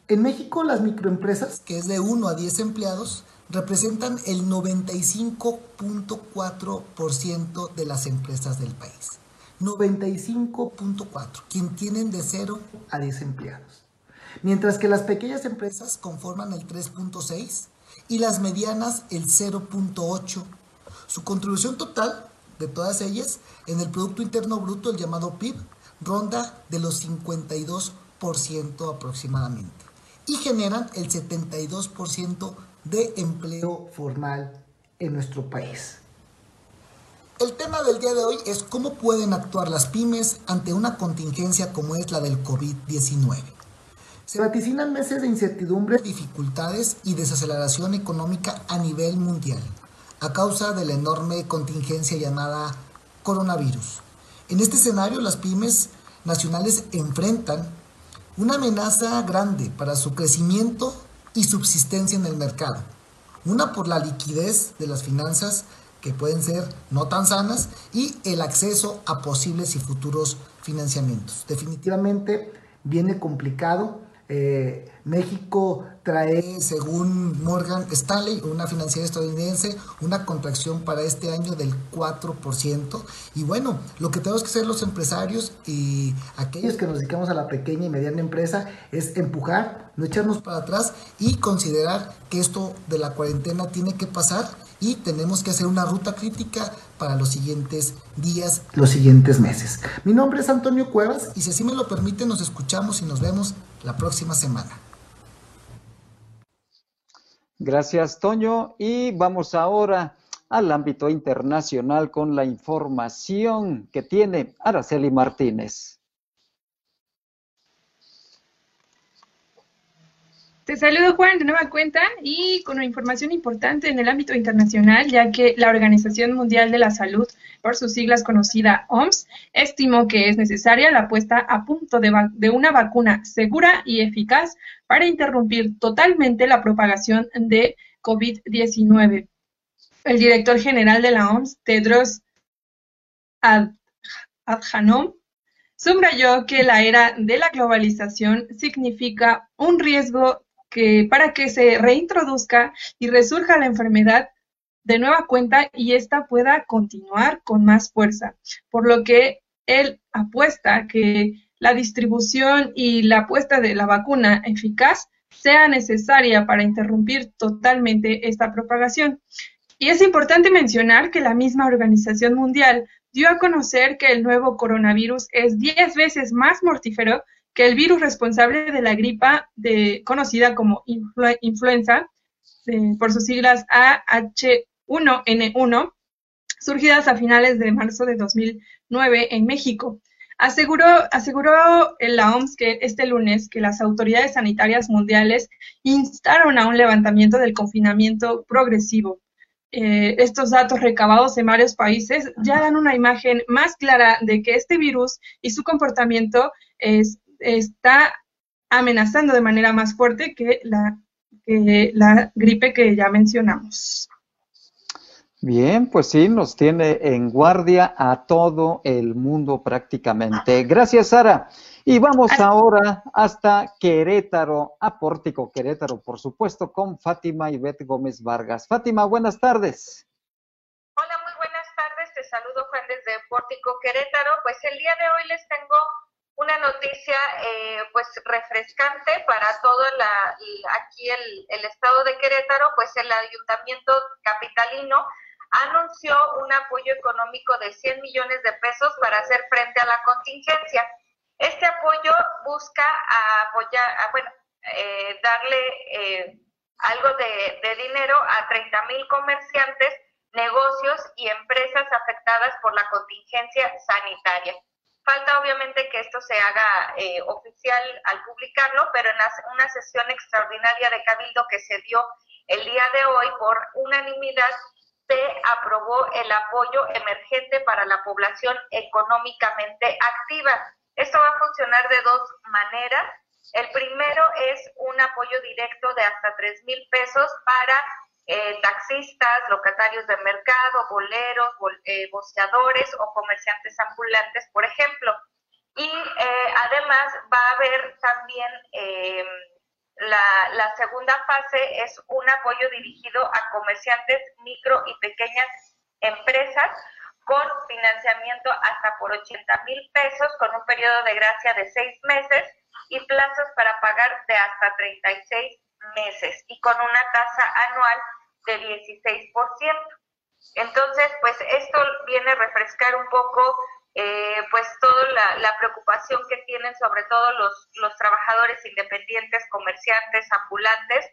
En México, las microempresas, que es de 1 a 10 empleados, representan el 95.4% de las empresas del país. 95.4, quien tienen de 0 a 10 empleados. Mientras que las pequeñas empresas conforman el 3.6 y las medianas el 0.8. Su contribución total de todas ellas en el Producto Interno Bruto, el llamado PIB, ronda de los 52% aproximadamente y generan el 72% de empleo formal en nuestro país. El tema del día de hoy es cómo pueden actuar las pymes ante una contingencia como es la del COVID-19. Se vaticinan meses de incertidumbre, dificultades y desaceleración económica a nivel mundial a causa de la enorme contingencia llamada coronavirus. En este escenario, las pymes nacionales enfrentan una amenaza grande para su crecimiento y subsistencia en el mercado. Una por la liquidez de las finanzas que pueden ser no tan sanas y el acceso a posibles y futuros financiamientos. Definitivamente viene complicado eh, México trae, según Morgan Stanley, una financiera estadounidense, una contracción para este año del 4%. Y bueno, lo que tenemos que hacer los empresarios y aquellos que nos dedicamos a la pequeña y mediana empresa es empujar, no echarnos para atrás y considerar que esto de la cuarentena tiene que pasar y tenemos que hacer una ruta crítica para los siguientes días, los siguientes meses. Mi nombre es Antonio Cuevas y si así me lo permite nos escuchamos y nos vemos la próxima semana. Gracias, Toño. Y vamos ahora al ámbito internacional con la información que tiene Araceli Martínez. Te saludo Juan de nueva cuenta y con una información importante en el ámbito internacional, ya que la Organización Mundial de la Salud, por sus siglas conocida OMS, estimó que es necesaria la puesta a punto de, de una vacuna segura y eficaz para interrumpir totalmente la propagación de COVID-19. El director general de la OMS, Tedros Adhanom subrayó que la era de la globalización significa un riesgo que para que se reintroduzca y resurja la enfermedad de nueva cuenta y ésta pueda continuar con más fuerza. Por lo que él apuesta que la distribución y la apuesta de la vacuna eficaz sea necesaria para interrumpir totalmente esta propagación. Y es importante mencionar que la misma Organización Mundial dio a conocer que el nuevo coronavirus es 10 veces más mortífero que el virus responsable de la gripa conocida como influenza, por sus siglas AH1N1, surgidas a finales de marzo de 2009 en México. Aseguró, aseguró la OMS que este lunes que las autoridades sanitarias mundiales instaron a un levantamiento del confinamiento progresivo. Eh, estos datos recabados en varios países ya dan una imagen más clara de que este virus y su comportamiento es, está amenazando de manera más fuerte que la, la gripe que ya mencionamos. Bien, pues sí, nos tiene en guardia a todo el mundo prácticamente. Gracias, Sara. Y vamos ahora hasta Querétaro, a Pórtico Querétaro, por supuesto, con Fátima Ivette Gómez Vargas. Fátima, buenas tardes. Hola, muy buenas tardes. Te saludo, Juan, desde Pórtico Querétaro. Pues el día de hoy les tengo una noticia eh, pues refrescante para todo aquí el, estado de Querétaro, pues el ayuntamiento capitalino anunció un apoyo económico de 100 millones de pesos para hacer frente a la contingencia. Este apoyo busca apoyar, bueno, eh, darle eh, algo de, de dinero a 30 mil comerciantes, negocios y empresas afectadas por la contingencia sanitaria. Falta obviamente que esto se haga eh, oficial al publicarlo, pero en una sesión extraordinaria de Cabildo que se dio el día de hoy por unanimidad se aprobó el apoyo emergente para la población económicamente activa. Esto va a funcionar de dos maneras. El primero es un apoyo directo de hasta 3 mil pesos para eh, taxistas, locatarios de mercado, boleros, eh, boceadores o comerciantes ambulantes, por ejemplo. Y eh, además va a haber también la, la, segunda fase es un apoyo dirigido a comerciantes micro y pequeñas empresas con financiamiento hasta por 80 mil pesos, con un periodo de gracia de seis meses y plazos para pagar de hasta 36 meses y con una tasa anual de 16%. Entonces, pues esto viene a refrescar un poco eh, pues toda la, preocupación que tienen sobre todo los, los trabajadores independientes, comerciantes, ambulantes,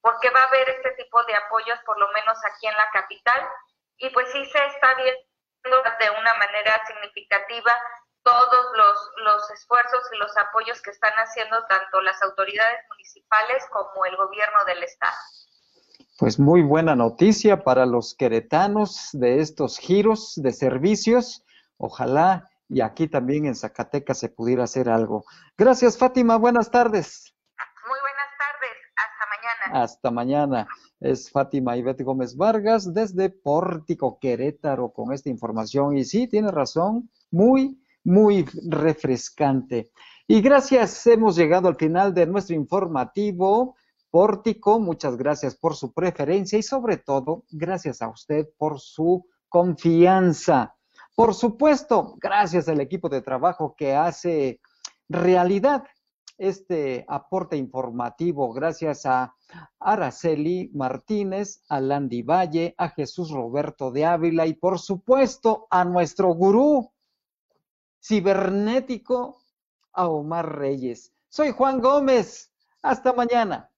porque va a haber este tipo de apoyos por lo menos aquí en la capital y pues sí se está viendo de una manera significativa todos los, los esfuerzos y los apoyos que están haciendo tanto las autoridades municipales como el gobierno del estado. Pues muy buena noticia para los queretanos de estos giros de servicios. Ojalá y aquí también en Zacatecas se pudiera hacer algo. Gracias, Fátima. Buenas tardes. Muy buenas tardes. Hasta mañana. Hasta mañana. Es Fátima Ivette Gómez Vargas desde Pórtico, Querétaro, con esta información. Y sí, tiene razón. Muy, muy refrescante. Y gracias. Hemos llegado al final de nuestro informativo. Pórtico, muchas gracias por su preferencia y sobre todo, gracias a usted por su confianza. Por supuesto, gracias al equipo de trabajo que hace realidad este aporte informativo, gracias a Araceli Martínez, a Landy Valle, a Jesús Roberto de Ávila y por supuesto a nuestro gurú cibernético, a Omar Reyes. Soy Juan Gómez. Hasta mañana.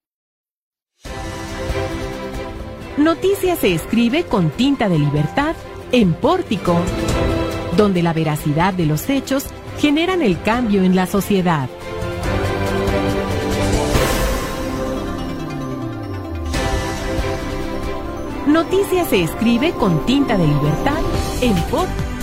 Noticia se escribe con tinta de libertad en Pórtico, donde la veracidad de los hechos generan el cambio en la sociedad. Noticia se escribe con tinta de libertad en Pórtico